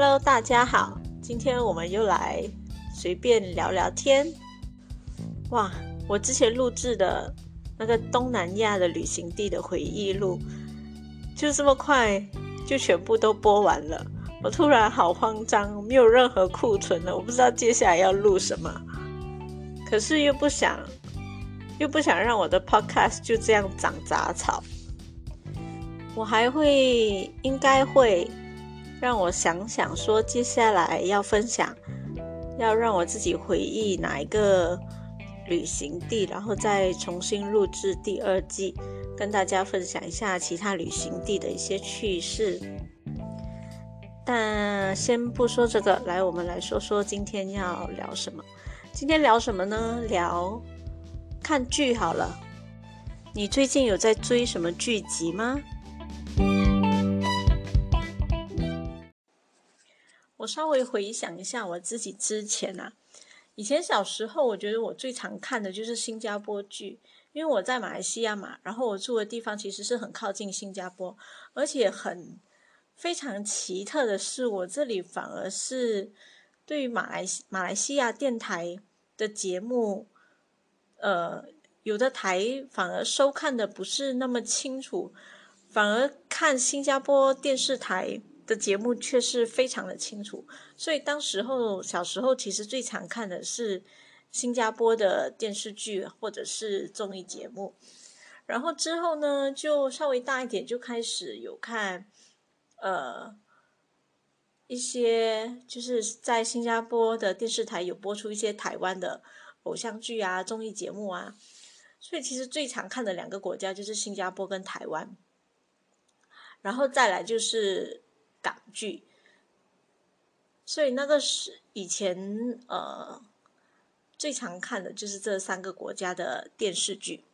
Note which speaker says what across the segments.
Speaker 1: Hello，大家好，今天我们又来随便聊聊天。哇，我之前录制的那个东南亚的旅行地的回忆录，就这么快就全部都播完了。我突然好慌张，没有任何库存了，我不知道接下来要录什么。可是又不想，又不想让我的 Podcast 就这样长杂草。我还会，应该会。让我想想，说接下来要分享，要让我自己回忆哪一个旅行地，然后再重新录制第二季，跟大家分享一下其他旅行地的一些趣事。但先不说这个，来，我们来说说今天要聊什么。今天聊什么呢？聊看剧好了。你最近有在追什么剧集吗？稍微回想一下我自己之前啊，以前小时候，我觉得我最常看的就是新加坡剧，因为我在马来西亚嘛，然后我住的地方其实是很靠近新加坡，而且很非常奇特的是，我这里反而是对于马来马来西亚电台的节目，呃，有的台反而收看的不是那么清楚，反而看新加坡电视台。的节目却是非常的清楚，所以当时候小时候其实最常看的是新加坡的电视剧或者是综艺节目，然后之后呢就稍微大一点就开始有看呃一些就是在新加坡的电视台有播出一些台湾的偶像剧啊综艺节目啊，所以其实最常看的两个国家就是新加坡跟台湾，然后再来就是。港剧，所以那个是以前呃最常看的就是这三个国家的电视剧，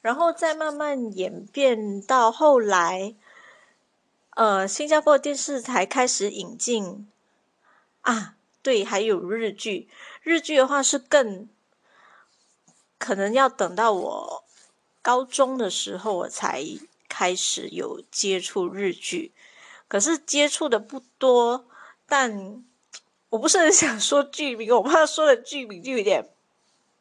Speaker 1: 然后再慢慢演变到后来，呃，新加坡电视台开始引进啊，对，还有日剧，日剧的话是更可能要等到我高中的时候我才开始有接触日剧。可是接触的不多，但我不是很想说剧名，我怕说了剧名就有点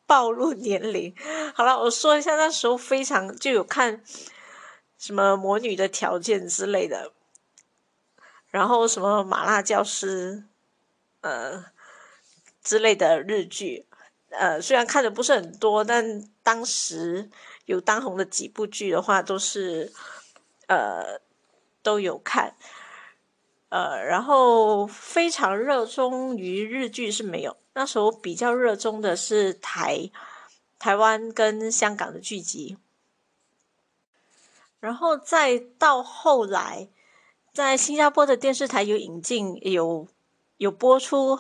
Speaker 1: 暴露年龄。好了，我说一下那时候非常就有看什么《魔女的条件》之类的，然后什么《麻辣教师》呃之类的日剧，呃虽然看的不是很多，但当时有当红的几部剧的话，都是呃都有看。呃，然后非常热衷于日剧是没有，那时候比较热衷的是台台湾跟香港的剧集，然后再到后来，在新加坡的电视台有引进有有播出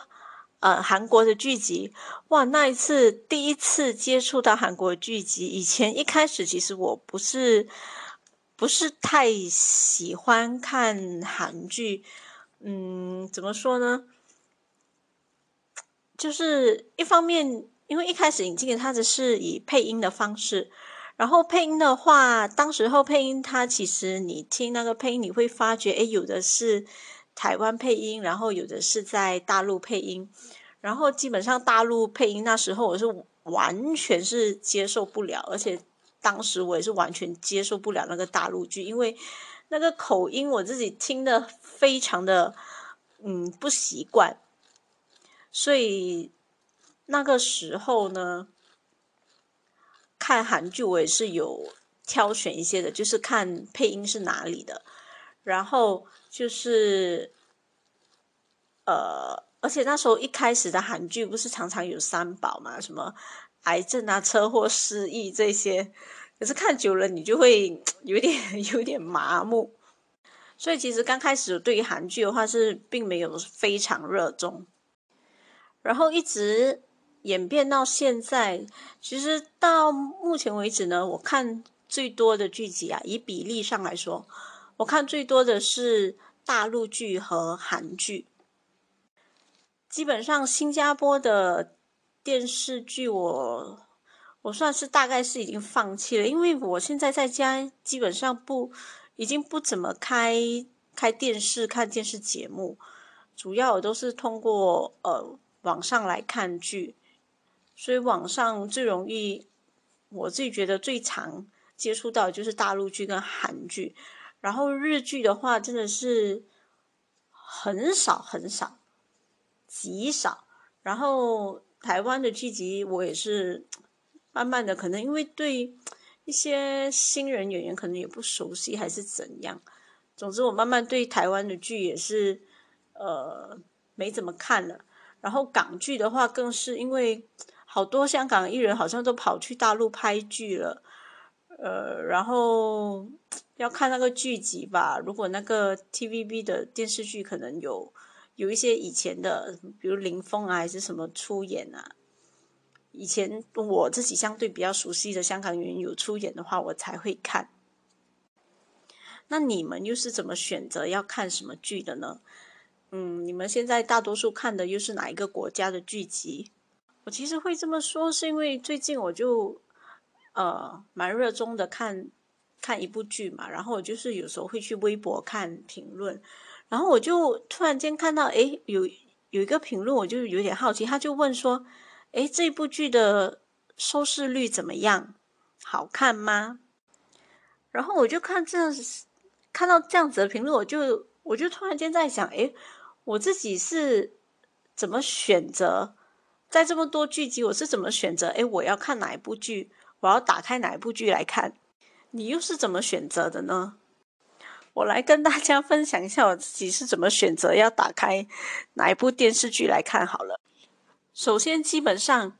Speaker 1: 呃韩国的剧集，哇，那一次第一次接触到韩国剧集，以前一开始其实我不是。不是太喜欢看韩剧，嗯，怎么说呢？就是一方面，因为一开始引进它的是以配音的方式，然后配音的话，当时候配音它其实你听那个配音，你会发觉，诶，有的是台湾配音，然后有的是在大陆配音，然后基本上大陆配音那时候我是完全是接受不了，而且。当时我也是完全接受不了那个大陆剧，因为那个口音我自己听的非常的嗯不习惯，所以那个时候呢，看韩剧我也是有挑选一些的，就是看配音是哪里的，然后就是呃，而且那时候一开始的韩剧不是常常有三宝嘛，什么。癌症啊，车祸、失忆这些，可是看久了你就会 有点 有点麻木，所以其实刚开始对于韩剧的话是并没有非常热衷，然后一直演变到现在，其实到目前为止呢，我看最多的剧集啊，以比例上来说，我看最多的是大陆剧和韩剧，基本上新加坡的。电视剧我我算是大概是已经放弃了，因为我现在在家基本上不已经不怎么开开电视看电视节目，主要我都是通过呃网上来看剧，所以网上最容易，我自己觉得最常接触到就是大陆剧跟韩剧，然后日剧的话真的是很少很少，极少，然后台湾的剧集我也是慢慢的，可能因为对。一些新人演员可能也不熟悉，还是怎样？总之，我慢慢对台湾的剧也是，呃，没怎么看了。然后港剧的话，更是因为好多香港艺人好像都跑去大陆拍剧了，呃，然后 要看那个剧集吧。如果那个 TVB 的电视剧可能有有一些以前的，比如林峰啊，还是什么出演啊。以前我自己相对比较熟悉的香港演员有出演的话，我才会看。那你们又是怎么选择要看什么剧的呢？嗯，你们现在大多数看的又是哪一个国家的剧集？我其实会这么说，是因为最近我就呃蛮热衷的看看一部剧嘛，然后我就是有时候会去微博看评论，然后我就突然间看到，诶，有有一个评论，我就有点好奇，他就问说。哎，这部剧的收视率怎么样？好看吗？然后我就看这，看到这样子的评论，我就我就突然间在想，哎，我自己是怎么选择？在这么多剧集，我是怎么选择？哎，我要看哪一部剧？我要打开哪一部剧来看？你又是怎么选择的呢？我来跟大家分享一下我自己是怎么选择要打开哪一部电视剧来看好了。首先，基本上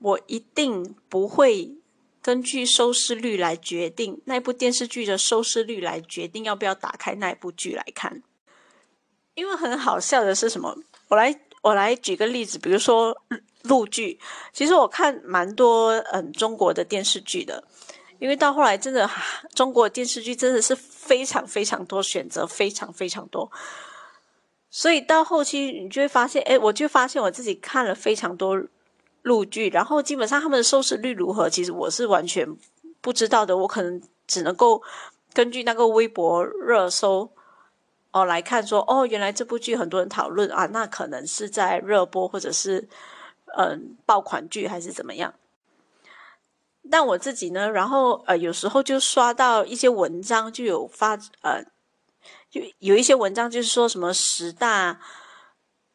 Speaker 1: 我一定不会根据收视率来决定那部电视剧的收视率来决定要不要打开那部剧来看。因为很好笑的是什么？我来我来举个例子，比如说陆剧，其实我看蛮多嗯中国的电视剧的，因为到后来真的中国电视剧真的是非常非常多选择，非常非常多。所以到后期，你就会发现，哎，我就发现我自己看了非常多陆剧，然后基本上他们的收视率如何，其实我是完全不知道的。我可能只能够根据那个微博热搜哦来看，说哦，原来这部剧很多人讨论啊，那可能是在热播，或者是嗯爆款剧还是怎么样。但我自己呢，然后呃有时候就刷到一些文章，就有发呃。就有一些文章就是说什么十大，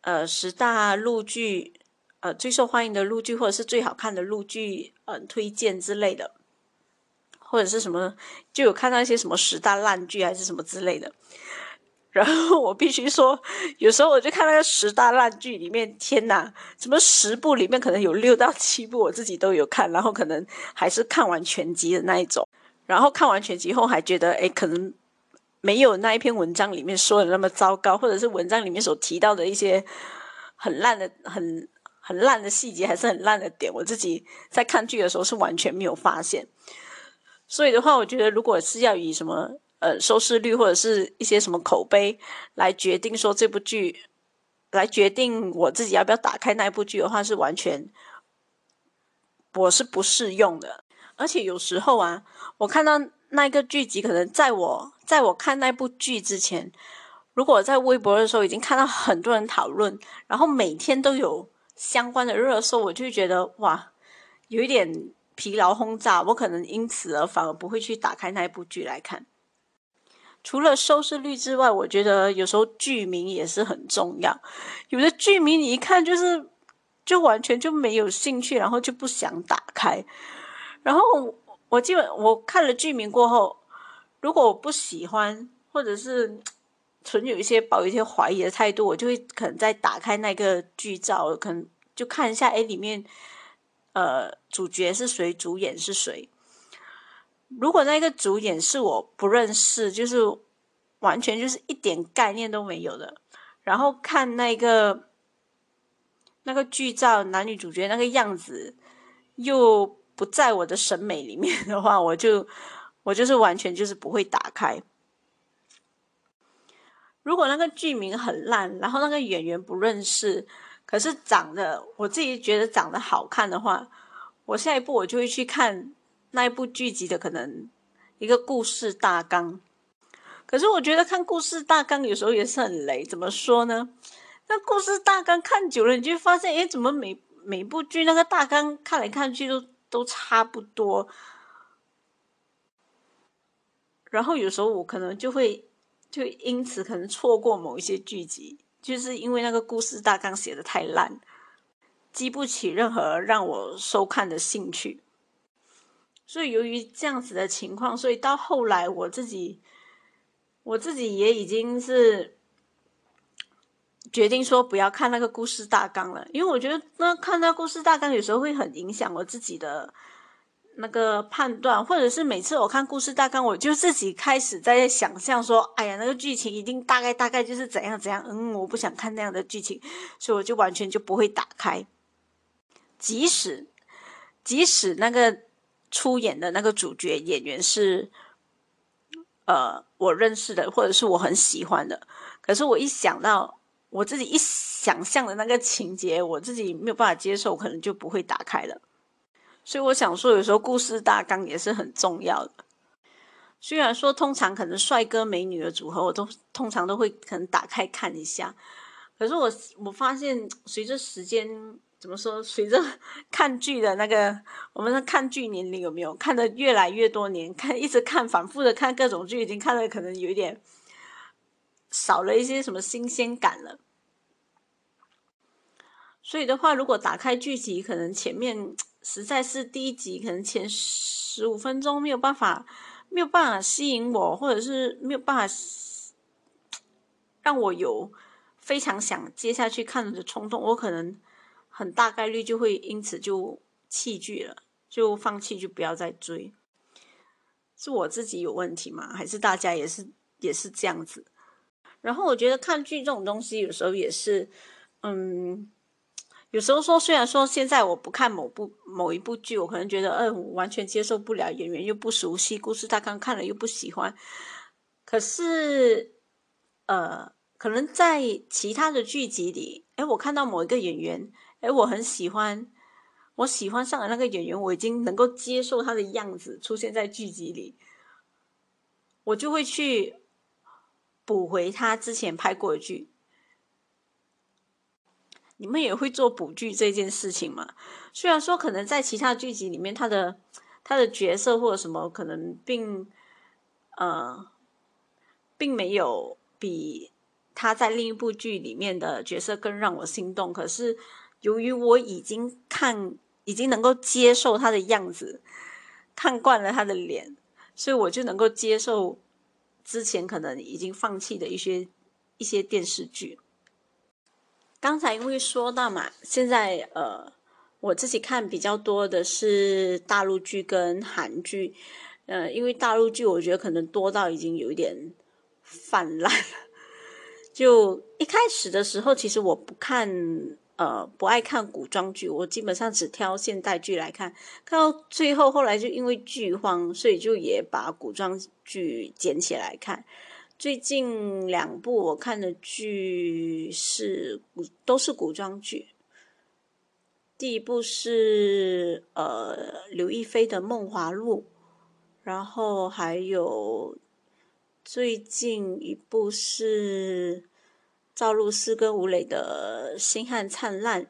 Speaker 1: 呃十大录剧，呃最受欢迎的录剧或者是最好看的录剧，嗯推荐之类的，或者是什么就有看到一些什么十大烂剧还是什么之类的。然后我必须说，有时候我就看那个十大烂剧里面，天哪，什么十部里面可能有六到七部我自己都有看，然后可能还是看完全集的那一种。然后看完全集后还觉得，哎，可能。没有那一篇文章里面说的那么糟糕，或者是文章里面所提到的一些很烂的、很很烂的细节，还是很烂的点，我自己在看剧的时候是完全没有发现。所以的话，我觉得如果是要以什么呃收视率或者是一些什么口碑来决定说这部剧，来决定我自己要不要打开那部剧的话，是完全我是不适用的。而且有时候啊，我看到。那个剧集可能在我在我看那部剧之前，如果在微博的时候已经看到很多人讨论，然后每天都有相关的热搜，我就觉得哇，有一点疲劳轰炸。我可能因此而反而不会去打开那部剧来看。除了收视率之外，我觉得有时候剧名也是很重要。有的剧名你一看就是就完全就没有兴趣，然后就不想打开，然后。我基本我看了剧名过后，如果我不喜欢，或者是存有一些抱有一些怀疑的态度，我就会可能再打开那个剧照，可能就看一下，哎，里面呃主角是谁，主演是谁。如果那个主演是我不认识，就是完全就是一点概念都没有的，然后看那个那个剧照，男女主角那个样子又。不在我的审美里面的话，我就 我就是完全就是不会打开。如果那个剧名很烂，然后那个演员不认识，可是长得我自己觉得长得好看的话，我下一步我就会去看那一部剧集的可能一个故事大纲。可是我觉得看故事大纲有时候也是很雷，怎么说呢？那故事大纲看久了，你就发现，哎，怎么每每部剧那个大纲看来看去都都差不多。然后有时候我可能就会就因此可能错过某一些剧集，就是因为那个故事大纲写的太烂，激不起任何让我收看的兴趣。所以由于这样子的情况，所以到后来我自己我自己也已经是决定说不要看那个故事大纲了，因为我觉得那看那故事大纲有时候会很影响我自己的。那个判断，或者是每次我看故事大纲，我就自己开始在想象说，哎呀，那个剧情一定大概大概就是怎样怎样，嗯，我不想看那样的剧情，所以我就完全就不会打开。即使即使那个出演的那个主角演员是，呃，我认识的，或者是我很喜欢的，可是我一想到我自己一想象的那个情节，我自己没有办法接受，可能就不会打开了。所以我想说，有时候故事大纲也是很重要的。虽然说通常可能帅哥美女的组合，我都通常都会可能打开看一下。可是我我发现，随着时间怎么说，随着 看剧的那个，我们的看剧年龄有没有看的越来越多年，看一直看反复的看各种剧，已经看的可能有一点少了一些什么新鲜感了。所以的话，如果打开剧集，可能前面。实在是第一集可能前十五分钟没有办法，没有办法吸引我，或者是没有办法让我有非常想接下去看的冲动，我可能很大概率就会因此就弃剧了，就放弃，就不要再追。是我自己有问题吗？还是大家也是也是这样子？然后我觉得看剧这种东西，有时候也是，嗯。有时候说，虽然说现在我不看某部某一部剧，我可能觉得，嗯，完全接受不了，演员又不熟悉，故事大纲看了又不喜欢。可是，呃，可能在其他的剧集里，哎，我看到某一个演员，哎，我很喜欢，我喜欢上了那个演员，我已经能够接受他的样子出现在剧集里，我就会去补回他之前拍过的剧。你们也会做补剧这件事情吗？虽然说可能在其他剧集里面，他的他的角色或者什么可能并呃并没有比他在另一部剧里面的角色更让我心动。可是由于我已经看已经能够接受他的样子，看惯了他的脸，所以我就能够接受之前可能已经放弃的一些一些电视剧。刚才因为说到嘛，现在呃，我自己看比较多的是大陆剧跟韩剧，呃，因为大陆剧我觉得可能多到已经有一点泛滥了。就一开始的时候，其实我不看呃不爱看古装剧，我基本上只挑现代剧来看。看到最后，后来就因为剧荒，所以就也把古装剧捡起来看。最近两部我看的剧是古，都是古装剧。第一部是呃刘亦菲的《梦华录》，然后还有最近一部是赵露思跟吴磊的《星汉灿烂》。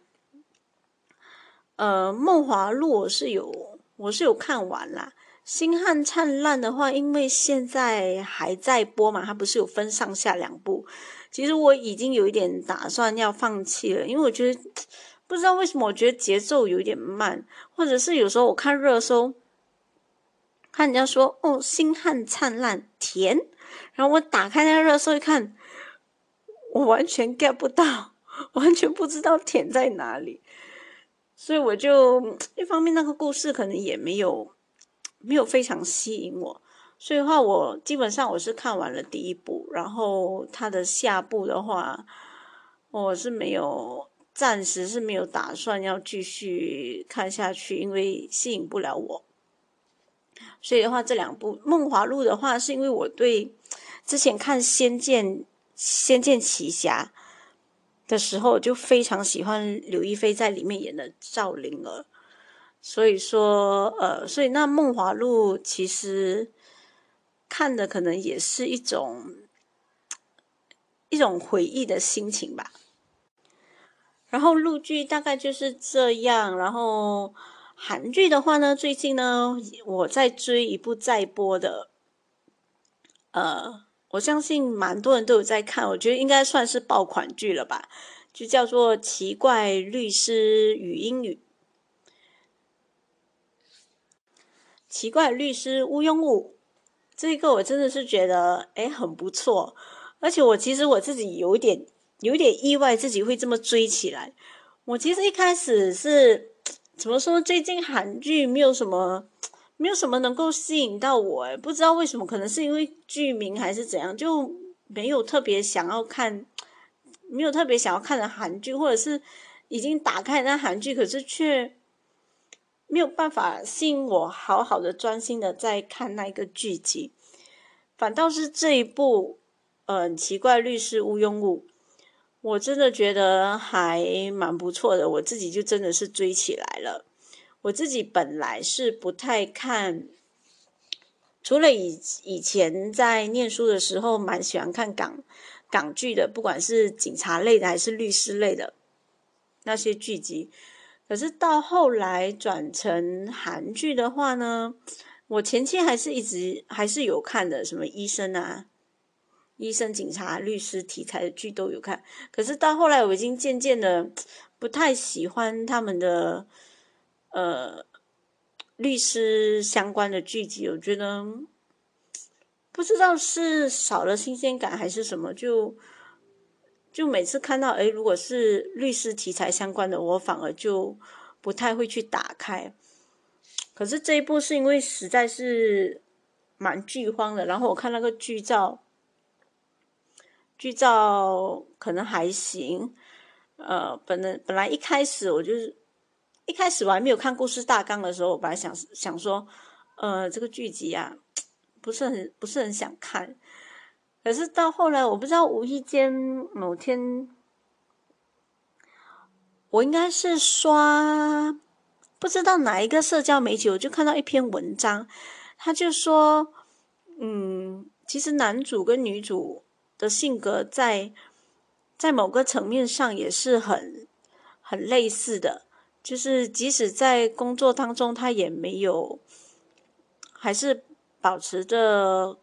Speaker 1: 呃，《梦华录》我是有，我是有看完啦。星汉灿烂的话，因为现在还在播嘛，它不是有分上下两部。其实我已经有一点打算要放弃了，因为我觉得不知道为什么，我觉得节奏有点慢，或者是有时候我看热搜，看人家说哦，星汉灿烂甜，然后我打开那个热搜一看，我完全 get 不到，完全不知道甜在哪里，所以我就一方面那个故事可能也没有。没有非常吸引我，所以的话，我基本上我是看完了第一部，然后它的下部的话，我是没有，暂时是没有打算要继续看下去，因为吸引不了我。所以的话，这两部《梦华录》的话，是因为我对之前看《仙剑》《仙剑奇侠》的时候，就非常喜欢刘亦菲在里面演的赵灵儿。所以说，呃，所以那《梦华录》其实，看的可能也是一种一种回忆的心情吧。然后陆剧大概就是这样，然后韩剧的话呢，最近呢我在追一部在播的，呃，我相信蛮多人都有在看，我觉得应该算是爆款剧了吧，就叫做《奇怪律师与英语》。奇怪律师吴庸武，这个我真的是觉得哎很不错，而且我其实我自己有点。有点意外，自己会这么追起来。我其实一开始是怎么说？最近韩剧没有什么，没有什么能够吸引到我。不知道为什么，可能是因为剧名还是怎样，就没有特别想要看，没有特别想要看的韩剧，或者是已经打开那韩剧，可是却没有办法吸引我，好好的专心的在看那个剧集。反倒是这一部，嗯，奇怪律师吴庸物。我真的觉得还蛮不错的，我自己就真的是追起来了。我自己本来是不太看，除了以以前在念书的时候蛮喜欢看港港剧的，不管是警察类的还是律师类的那些剧集。可是到后来转成韩剧的话呢，我前期还是一直还是有看的，什么医生啊。医生、警察、律师题材的剧都有看，可是到后来我已经渐渐的不太喜欢他们的呃律师相关的剧集，我觉得不知道是少了新鲜感还是什么，就就每次看到哎，如果是律师题材相关的，我反而就不太会去打开。可是这一部是因为实在是蛮剧荒的，然后我看那个剧照。剧照可能还行，呃，本来本来一开始我就是一开始我还没有看故事大纲的时候，我本来想想说，呃，这个剧集啊，不是很不是很想看，可是到后来我不知道无意间某天，我应该是刷不知道哪一个社交媒体，我就看到一篇文章，他就说，嗯，其实男主跟女主。的性格在在某个层面上也是很很类似的，就是即使在工作当中，他也没有，还是保持着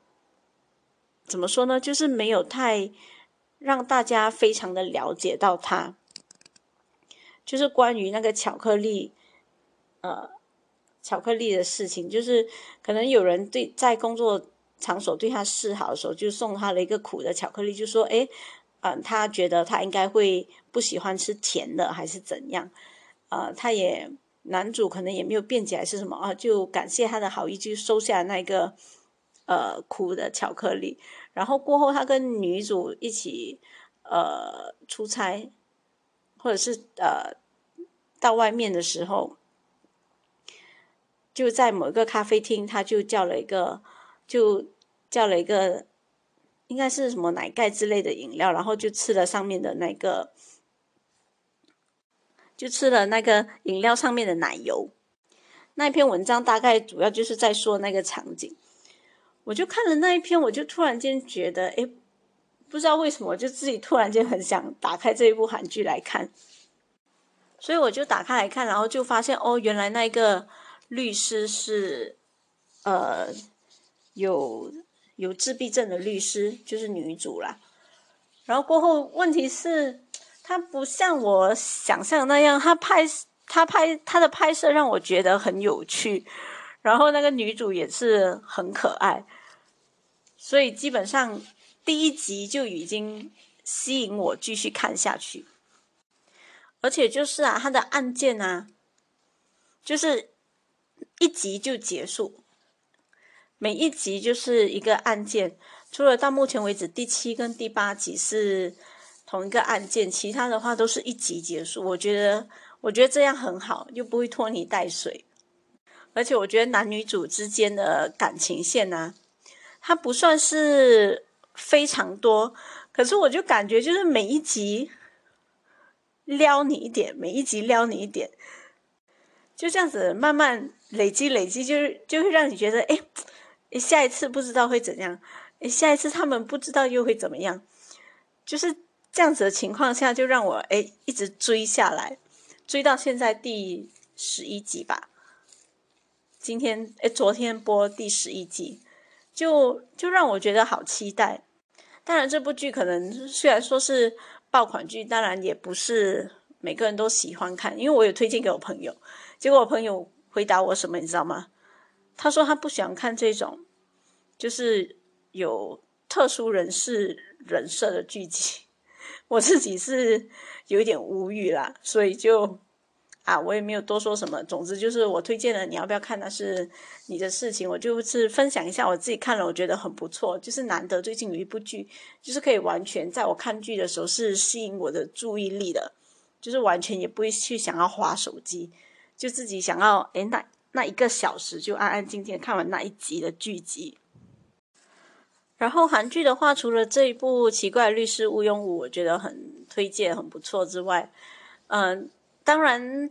Speaker 1: 怎么说呢？就是没有太让大家非常的了解到他，就是关于那个巧克力，呃，巧克力的事情，就是可能有人对在工作。场所对他示好的时候，就送他了一个苦的巧克力，就说：“哎，嗯，他觉得他应该会不喜欢吃甜的，还是怎样？呃，他也男主可能也没有辩解，还是什么啊？就感谢他的好意，就收下那个呃苦的巧克力。然后过后，他跟女主一起呃出差，或者是呃到外面的时候，就在某一个咖啡厅，他就叫了一个就。叫了一个，应该是什么奶盖之类的饮料，然后就吃了上面的那个，就吃了那个饮料上面的奶油。那一篇文章大概主要就是在说那个场景。我就看了那一篇，我就突然间觉得，哎，不知道为什么，我就自己突然间很想打开这一部韩剧来看。所以我就打开来看，然后就发现，哦，原来那个律师是，呃，有。有自闭症的律师就是女主啦，然后过后问题是，她不像我想象那样，她拍她拍她的拍摄让我觉得很有趣，然后那个女主也是很可爱，所以基本上第一集就已经吸引我继续看下去，而且就是啊，他的案件啊，就是一集就结束。每一集就是一个案件，除了到目前为止第七跟第八集是同一个案件，其他的话都是一集结束。我觉得，我觉得这样很好，又不会拖泥带水。而且我觉得男女主之间的感情线呢，它不算是非常多，可是我就感觉就是每一集撩你一点，每一集撩你一点，就这样子慢慢累积累积，就是就会让你觉得哎。诶，下一次不知道会怎样，下一次他们不知道又会怎么样，就是这样子的情况下，就让我诶一直追下来，追到现在第十一集吧。今天诶，昨天播第十一集，就就让我觉得好期待。当然，这部剧可能虽然说是爆款剧，当然也不是每个人都喜欢看。因为我有推荐给我朋友，结果我朋友回答我什么，你知道吗？他说他不喜欢看这种就是有特殊人士人设的剧集。我自己是有一点无语啦，所以就。啊，我也没有多说什么。总之就是我推荐了，你要不要看那是你的事情。我就是分享一下我自己看了，我觉得很不错。就是难得最近有一部剧，就是可以完全在我看剧的时候是吸引我的注意力的，就是完全也不会去想要划手机，就自己想要诶那那一个小时就安安静静看完那一集的剧集。然后韩剧的话，除了这一部《奇怪律师毋庸武》，我觉得很推荐，很不错之外，嗯。当然，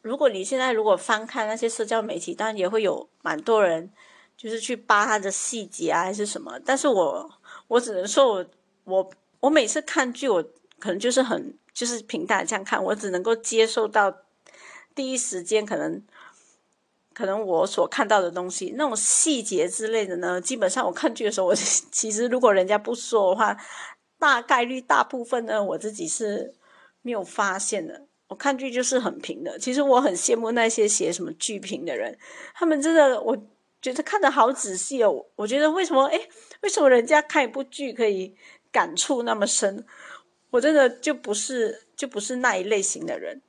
Speaker 1: 如果你现在如果翻看那些社交媒体，当然也会有蛮多人就是去扒它的细节啊，还是什么。但是我我只能说，我我我每次看剧，我可能就是很就是平淡这样看，我只能够接受到第一时间可能可能我所看到的东西，那种细节之类的呢，基本上我看剧的时候，我 其实如果人家不说的话，大概率大部分呢，我自己是没有发现的。我看剧就是很平的，其实我很羡慕那些写什么剧评的人，他们真的我觉得看的好仔细哦。我觉得为什么哎，为什么人家看一部剧可以感触那么深？我真的就不是就不是那一类型的人。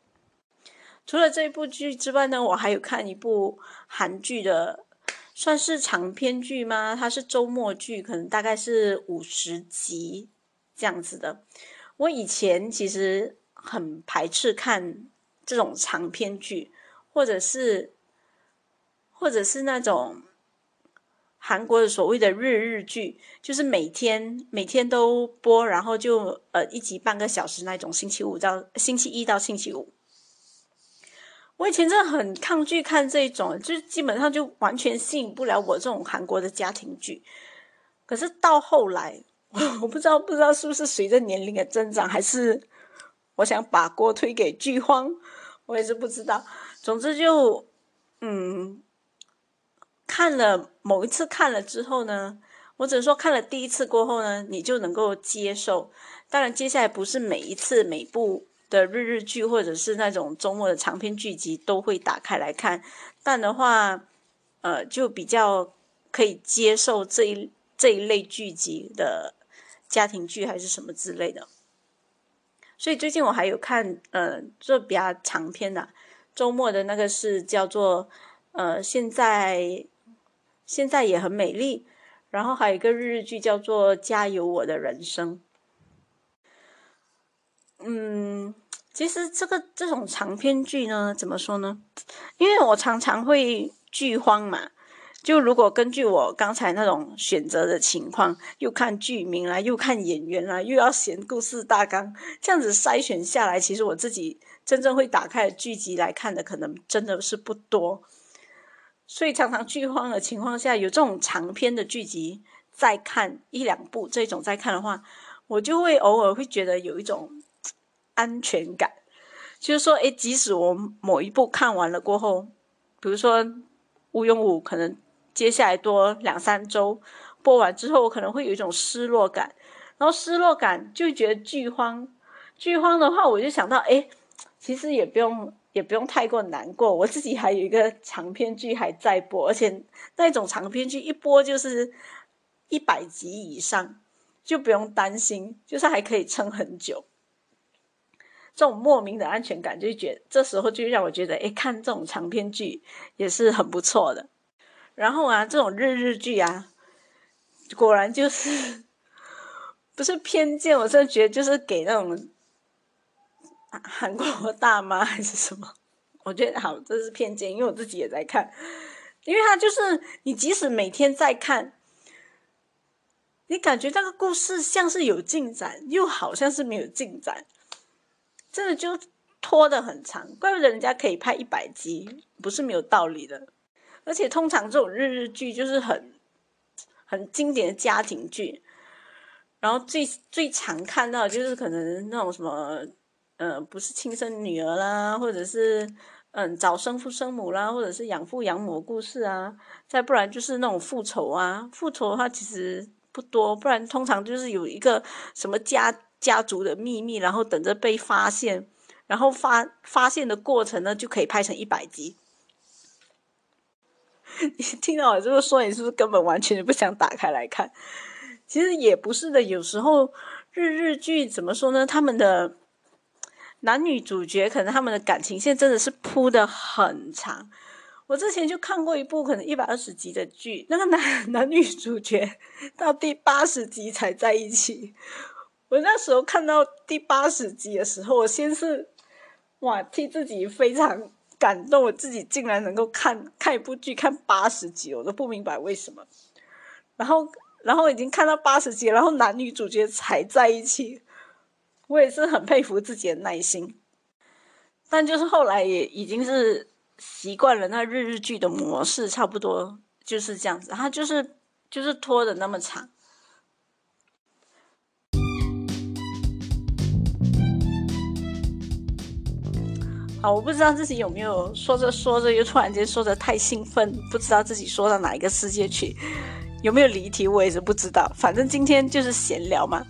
Speaker 1: 除了这部剧之外呢，我还有看一部韩剧的，算是长篇剧吗？它是周末剧，可能大概是五十集这样子的。我以前其实。很排斥看这种长篇剧，或者是，或者是那种韩国的所谓的日日剧，就是每天每天都播，然后就呃一集半个小时那种，星期五到星期一到星期五。我以前真的很抗拒看这种，就是基本上就完全吸引不了我这种韩国的家庭剧。可是到后来，我不知道不知道是不是随着年龄的增长，还是。我想把锅推给剧荒，我也是不知道。总之就，嗯，看了某一次看了之后呢，我只能说看了第一次过后呢，你就能够接受。当然，接下来不是每一次每部的日日剧或者是那种周末的长篇剧集都会打开来看，但的话，呃，就比较可以接受这一这一类剧集的家庭剧还是什么之类的。所以最近我还有看，呃，这比较长篇的，周末的那个是叫做，呃，现在现在也很美丽，然后还有一个日日剧叫做《加油我的人生》。嗯，其实这个这种长篇剧呢，怎么说呢？因为我常常会剧荒嘛。就如果根据我刚才那种选择的情况，又看剧名啦，又看演员啦，又要选故事大纲，这样子筛选下来，其实我自己真正会打开剧集来看的，可能真的是不多。所以常常剧荒的情况下，有这种长篇的剧集再看一两部这种再看的话，我就会偶尔会觉得有一种安全感，就是说，诶，即使我某一部看完了过后，比如说吴庸武可能。接下来多两三周播完之后，我可能会有一种失落感，然后失落感就觉得剧荒。剧荒的话，我就想到，哎，其实也不用，也不用太过难过。我自己还有一个长篇剧还在播，而且那种长篇剧一播就是一百集以上，就不用担心，就是还可以撑很久。这种莫名的安全感，就觉得这时候就让我觉得，哎，看这种长篇剧也是很不错的。然后啊，这种日日剧啊，果然就是 不是偏见，我真的觉得就是给那种韩国大妈还是什么，我觉得好，这是偏见，因为我自己也在看，因为他就是你即使每天在看，你感觉那个故事像是有进展，又好像是没有进展，真的就拖得很长，怪不得人家可以拍一百集，不是没有道理的。而且通常这种日日剧就是很很经典的家庭剧，然后最最常看到就是可能那种什么，呃，不是亲生女儿啦，或者是嗯找生父生母啦，或者是养父养母故事啊，再不然就是那种复仇啊，复仇的话其实不多，不然通常就是有一个什么家家族的秘密，然后等着被发现，然后发发现的过程呢就可以拍成一百集。你听到我这么说，你是不是根本完全不想打开来看？其实也不是的，有时候日日剧怎么说呢？他们的男女主角可能他们的感情线真的是铺的很长。我之前就看过一部可能一百二十集的剧，那个男男女主角到第八十集才在一起。我那时候看到第八十集的时候，我先是哇替自己非常。感动我自己竟然能够看看一部剧看八十集，我都不明白为什么。然后，然后已经看到八十集，然后男女主角才在一起，我也是很佩服自己的耐心。但就是后来也已经是习惯了那日日剧的模式，差不多就是这样子，它就是就是拖的那么长。啊，我不知道自己有没有说着说着又突然间说的太兴奋，不知道自己说到哪一个世界去，有没有离题，我也是不知道。反正今天就是闲聊嘛，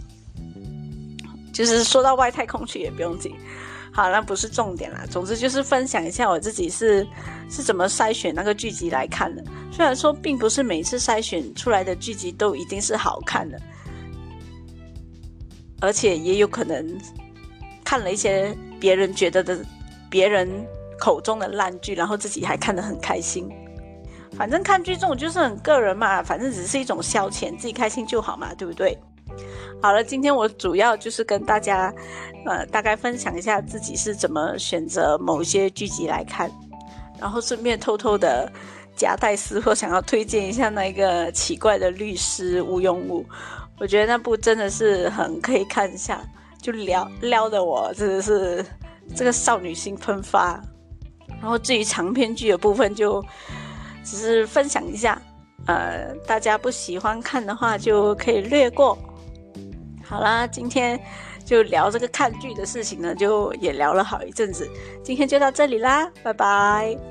Speaker 1: 就是说到外太空去也不用紧。好，那不是重点啦。总之就是分享一下我自己是是怎么筛选那个剧集来看的。虽然说并不是每次筛选出来的剧集都一定是好看的，而且也有可能看了一些别人觉得的。别人口中的烂剧，然后自己还看得很开心。反正看剧这种就是很个人嘛，反正只是一种消遣，自己开心就好嘛，对不对？好了，今天我主要就是跟大家，呃，大概分享一下自己是怎么选择某些剧集来看，然后顺便偷偷的夹带私货，想要推荐一下那个奇怪的律师吴庸武。我觉得那部真的是很可以看一下，就撩撩的我真的是。这个少女心喷发，然后至于长篇剧的部分，就只是分享一下，呃，大家不喜欢看的话就可以略过。好啦，今天就聊这个看剧的事情呢，就也聊了好一阵子，今天就到这里啦，拜拜。